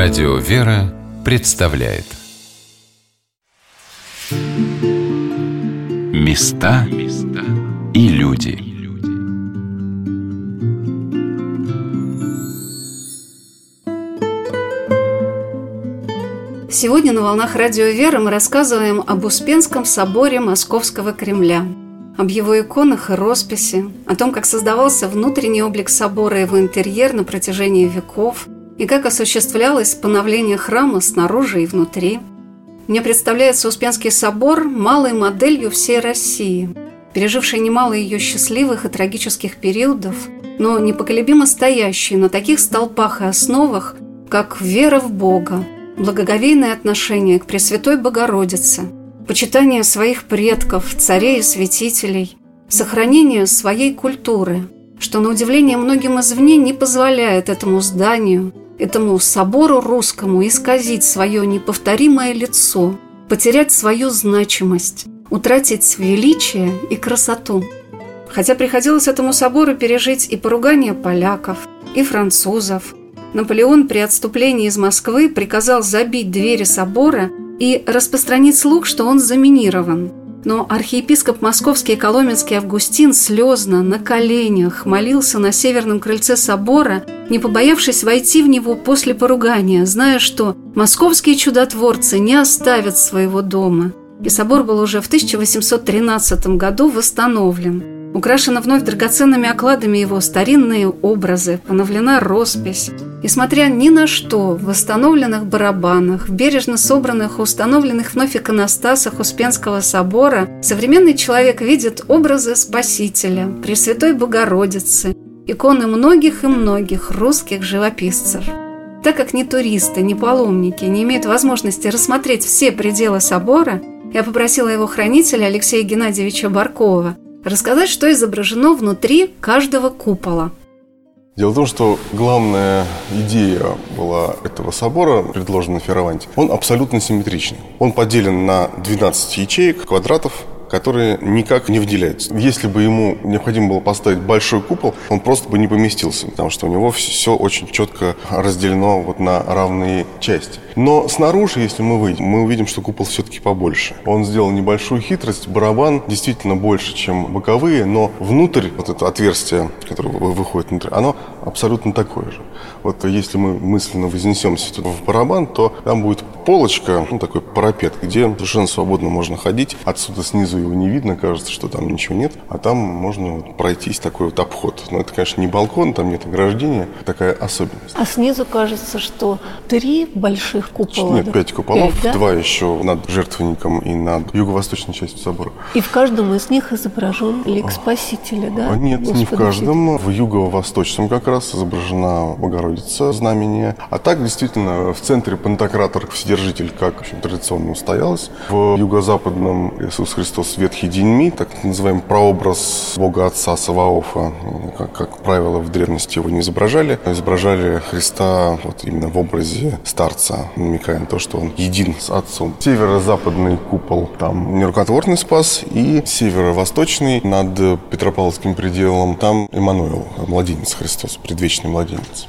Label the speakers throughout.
Speaker 1: Радио «Вера» представляет. Места и люди.
Speaker 2: Сегодня на «Волнах Радио «Вера» мы рассказываем об Успенском соборе Московского Кремля – об его иконах и росписи, о том, как создавался внутренний облик собора и его интерьер на протяжении веков, и как осуществлялось поновление храма снаружи и внутри. Мне представляется Успенский собор малой моделью всей России, пережившей немало ее счастливых и трагических периодов, но непоколебимо стоящий на таких столпах и основах, как вера в Бога, благоговейное отношение к Пресвятой Богородице – почитание своих предков, царей и святителей, сохранение своей культуры, что, на удивление многим извне, не позволяет этому зданию, этому собору русскому исказить свое неповторимое лицо, потерять свою значимость, утратить величие и красоту. Хотя приходилось этому собору пережить и поругание поляков, и французов. Наполеон при отступлении из Москвы приказал забить двери собора и распространить слух, что он заминирован. Но архиепископ Московский и Коломенский Августин слезно, на коленях, молился на северном крыльце собора, не побоявшись войти в него после поругания, зная, что московские чудотворцы не оставят своего дома. И собор был уже в 1813 году восстановлен – Украшена вновь драгоценными окладами его старинные образы, поновлена роспись. И смотря ни на что, в восстановленных барабанах, в бережно собранных, установленных вновь иконостасах Успенского собора, современный человек видит образы Спасителя, Пресвятой Богородицы, иконы многих и многих русских живописцев. Так как ни туристы, ни паломники не имеют возможности рассмотреть все пределы собора, я попросила его хранителя Алексея Геннадьевича Баркова – рассказать, что изображено внутри каждого купола.
Speaker 3: Дело в том, что главная идея была этого собора, предложенная Ферраванте, он абсолютно симметричный. Он поделен на 12 ячеек, квадратов, которые никак не выделяются. Если бы ему необходимо было поставить большой купол, он просто бы не поместился, потому что у него все очень четко разделено вот на равные части. Но снаружи, если мы выйдем, мы увидим, что купол все-таки побольше. Он сделал небольшую хитрость. Барабан действительно больше, чем боковые, но внутрь, вот это отверстие, которое выходит внутрь, оно абсолютно такое же. Вот если мы мысленно вознесемся в барабан, то там будет полочка, ну, такой парапет, где совершенно свободно можно ходить. Отсюда снизу его не видно, кажется, что там ничего нет. А там можно вот пройтись такой вот обход. Но это, конечно, не балкон, там нет ограждения. Такая особенность.
Speaker 4: А снизу кажется, что три больших купола.
Speaker 3: Нет, пять куполов. Пять, да? Два еще над жертвенником и над юго-восточной частью собора.
Speaker 4: И в каждом из них изображен лик Спасителя, да?
Speaker 3: Нет, Господа не в каждом. В юго-восточном как раз изображена Богородица, знамение. А так, действительно, в центре Пантократор Вседержитель, как в общем, традиционно устоялось. В юго-западном Иисус Христос Ветхий Деньми, так называемый прообраз Бога Отца Саваофа, как, как правило, в древности его не изображали. Изображали Христа вот именно в образе старца, намекая на то, что он един с Отцом. Северо-западный купол, там нерукотворный спас, и северо-восточный над Петропавловским пределом, там Эммануил, младенец Христос, предвечный младенец.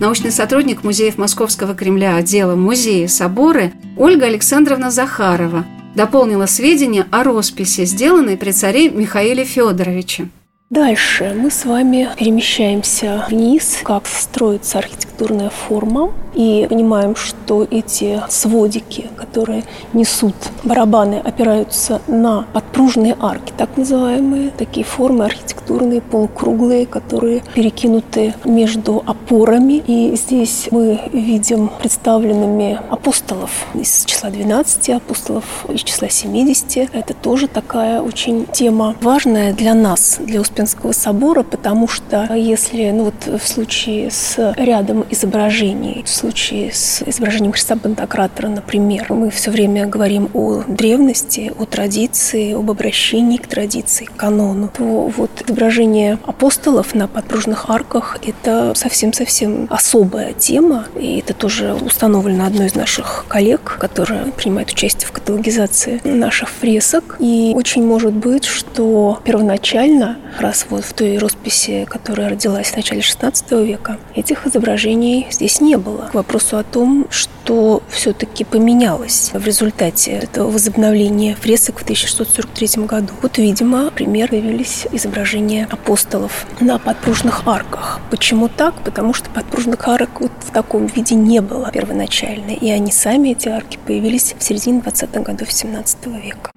Speaker 2: Научный сотрудник музеев Московского Кремля отдела музея соборы Ольга Александровна Захарова дополнила сведения о росписи, сделанной при царе Михаиле Федоровиче.
Speaker 4: Дальше мы с вами перемещаемся вниз, как строится архитектурная форма, и понимаем, что эти сводики, которые несут барабаны, опираются на подпружные арки, так называемые, такие формы архитектурные, полукруглые, которые перекинуты между опорами. И здесь мы видим представленными апостолов из числа 12 апостолов, из числа 70. Это тоже такая очень тема важная для нас, для Успенского собора, потому что если ну вот в случае с рядом изображений, в случае с изображением Христа Пантократора, например, мы все время говорим о древности, о традиции, об обращении к традиции, к канону, то вот изображение апостолов на подпружных арках – это совсем-совсем особая тема, и это тоже установлено одной из наших коллег, которая принимает участие в каталогизации наших фресок. И очень может быть, что первоначально раз вот в той росписи, которая родилась в начале XVI века, этих изображений здесь не было. Вопросу о том, что все-таки поменялось в результате этого возобновления фресок в 1643 году. Вот, видимо, пример появились изображения апостолов на подпружных арках. Почему так? Потому что подпружных арок вот в таком виде не было первоначально. И они сами, эти арки, появились в середине 20-х годов 17 века.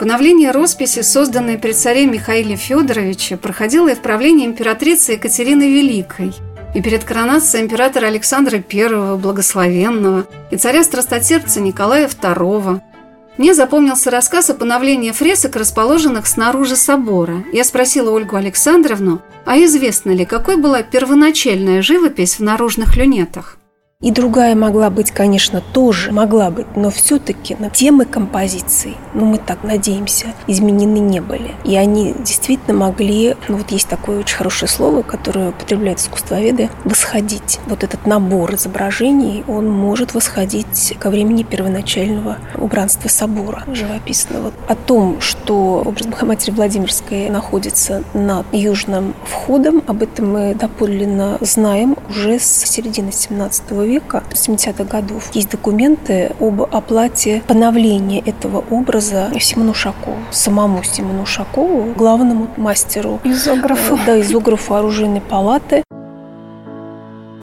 Speaker 2: Поновление росписи, созданной при царе Михаиле Федоровиче, проходило и в правлении императрицы Екатерины Великой, и перед коронацией императора Александра I Благословенного, и царя страстотерпца Николая II. Мне запомнился рассказ о поновлении фресок, расположенных снаружи собора. Я спросила Ольгу Александровну, а известно ли, какой была первоначальная живопись в наружных люнетах?
Speaker 4: И другая могла быть, конечно, тоже могла быть, но все-таки на темы композиции, ну мы так надеемся, изменены не были. И они действительно могли, ну вот есть такое очень хорошее слово, которое употребляют искусствоведы, восходить. Вот этот набор изображений, он может восходить ко времени первоначального убранства собора живописного. О том, что образ Богоматери Владимирской находится над южным входом, об этом мы доподлинно знаем уже с середины 17 века века, 70-х годов, есть документы об оплате поновления этого образа Симону Шакову, самому Симону Шакову, главному мастеру.
Speaker 2: Изографу.
Speaker 4: Да, изографу оружейной палаты.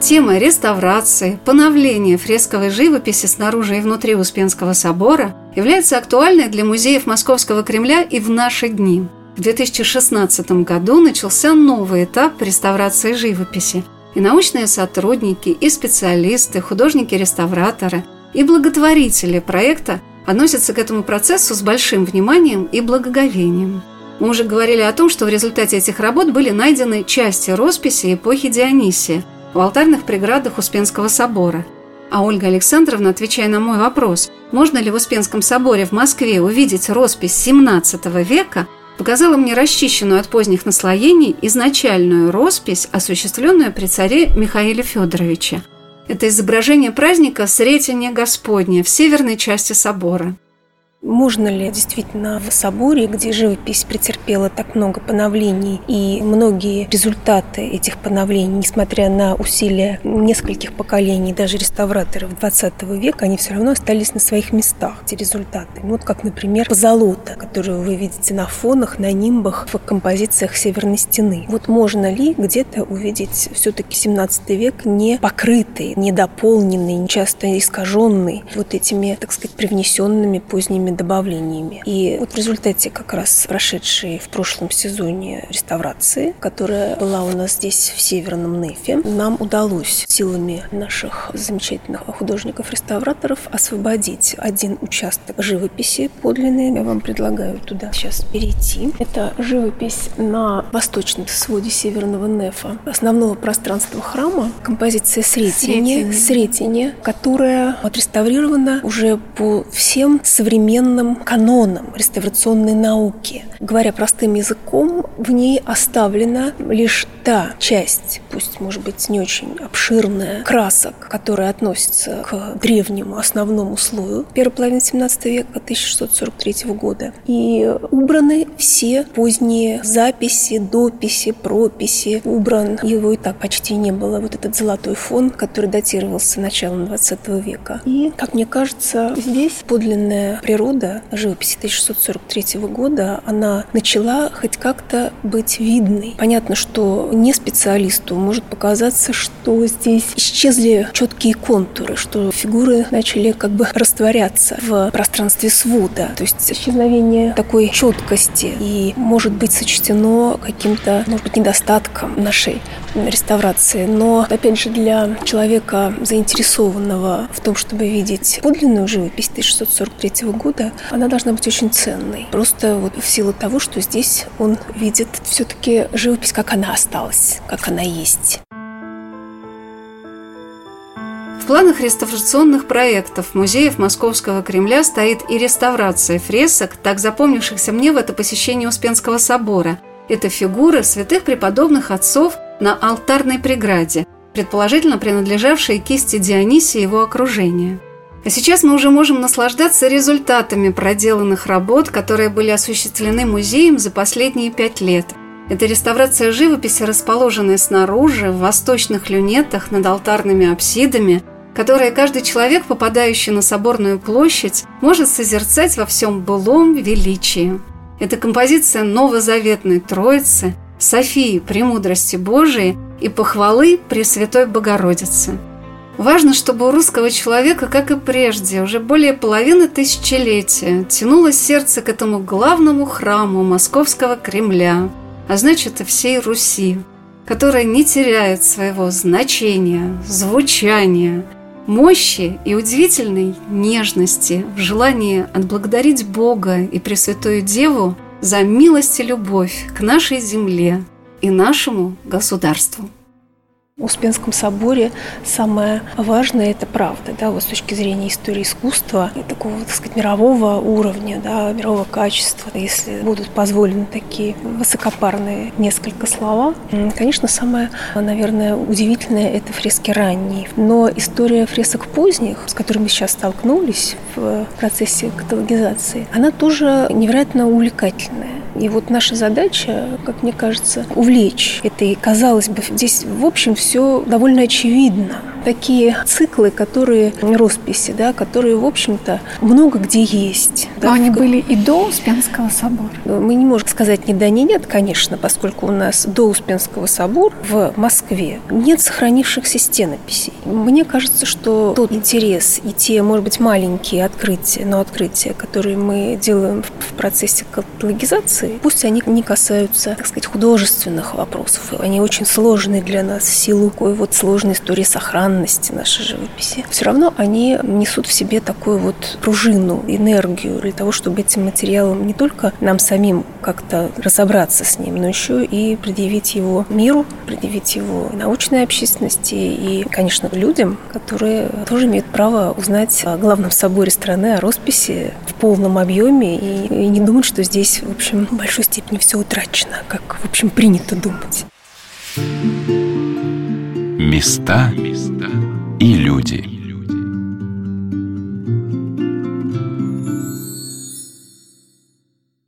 Speaker 2: Тема реставрации, поновления фресковой живописи снаружи и внутри Успенского собора является актуальной для музеев Московского Кремля и в наши дни. В 2016 году начался новый этап реставрации живописи – и научные сотрудники, и специалисты, художники-реставраторы, и благотворители проекта относятся к этому процессу с большим вниманием и благоговением. Мы уже говорили о том, что в результате этих работ были найдены части росписи эпохи Дионисия в алтарных преградах Успенского собора. А Ольга Александровна, отвечая на мой вопрос, можно ли в Успенском соборе в Москве увидеть роспись XVII века – показала мне расчищенную от поздних наслоений изначальную роспись, осуществленную при царе Михаиле Федоровиче. Это изображение праздника Сретения Господня в северной части собора –
Speaker 4: можно ли действительно в соборе, где живопись претерпела так много поновлений и многие результаты этих поновлений, несмотря на усилия нескольких поколений, даже реставраторов 20 века, они все равно остались на своих местах, эти результаты. Вот как, например, позолота, которую вы видите на фонах, на нимбах в композициях Северной стены. Вот можно ли где-то увидеть все-таки 17 век не покрытый, не дополненный, часто искаженный вот этими, так сказать, привнесенными поздними разными добавлениями. И вот в результате как раз прошедшей в прошлом сезоне реставрации, которая была у нас здесь в Северном Нефе, нам удалось силами наших замечательных художников-реставраторов освободить один участок живописи подлинной. Я вам предлагаю туда сейчас перейти. Это живопись на восточном своде Северного Нефа, основного пространства храма, композиция Сретение, Сретение, которая отреставрирована уже по всем современным современным канонам реставрационной науки. Говоря простым языком, в ней оставлена лишь та часть, пусть, может быть, не очень обширная, красок, которая относится к древнему основному слою первой половины 17 века 1643 года. И убраны все поздние записи, дописи, прописи. Убран его и так почти не было. Вот этот золотой фон, который датировался началом 20 века. И, как мне кажется, здесь подлинная природа природа живописи 1643 года, она начала хоть как-то быть видной. Понятно, что не специалисту может показаться, что здесь исчезли четкие контуры, что фигуры начали как бы растворяться в пространстве свода. То есть исчезновение такой четкости и может быть сочтено каким-то, может быть, недостатком нашей реставрации. Но, опять же, для человека, заинтересованного в том, чтобы видеть подлинную живопись 1643 года, она должна быть очень ценной. Просто вот в силу того, что здесь он видит все-таки живопись, как она осталась, как она есть.
Speaker 2: В планах реставрационных проектов музеев Московского Кремля стоит и реставрация фресок, так запомнившихся мне в это посещение Успенского собора. Это фигуры святых преподобных отцов – на алтарной преграде, предположительно принадлежавшей кисти Дионисия и его окружения. А сейчас мы уже можем наслаждаться результатами проделанных работ, которые были осуществлены музеем за последние пять лет. Это реставрация живописи, расположенной снаружи, в восточных люнетах над алтарными апсидами, которые каждый человек, попадающий на соборную площадь, может созерцать во всем былом величии. Это композиция новозаветной Троицы, Софии Премудрости Божией и похвалы Пресвятой Богородицы. Важно, чтобы у русского человека, как и прежде, уже более половины тысячелетия тянулось сердце к этому главному храму Московского Кремля, а значит и всей Руси, которая не теряет своего значения, звучания, мощи и удивительной нежности в желании отблагодарить Бога и Пресвятую Деву за милость и любовь к нашей земле и нашему государству.
Speaker 4: Успенском соборе самое важное – это правда, да, вот с точки зрения истории искусства и такого, так сказать, мирового уровня, да, мирового качества. Если будут позволены такие высокопарные несколько слова, конечно, самое, наверное, удивительное – это фрески ранние. Но история фресок поздних, с которыми мы сейчас столкнулись в процессе каталогизации, она тоже невероятно увлекательная. И вот наша задача, как мне кажется, увлечь это. И казалось бы, здесь, в общем, все довольно очевидно такие циклы, которые росписи, да, которые, в общем-то, много где есть.
Speaker 5: Да, они в... были и до Успенского собора?
Speaker 4: Мы не можем сказать ни да, ни нет, конечно, поскольку у нас до Успенского собора в Москве нет сохранившихся стенописей. Мне кажется, что тот интерес и те, может быть, маленькие открытия, но открытия, которые мы делаем в процессе каталогизации, пусть они не касаются, так сказать, художественных вопросов. Они очень сложные для нас в силу такой вот сложной истории сохранности странности нашей живописи, все равно они несут в себе такую вот пружину, энергию для того, чтобы этим материалом не только нам самим как-то разобраться с ним, но еще и предъявить его миру, предъявить его научной общественности и, конечно, людям, которые тоже имеют право узнать о главном соборе страны, о росписи в полном объеме и, и не думать, что здесь, в общем, в большой степени все утрачено, как, в общем, принято думать.
Speaker 1: Места и люди.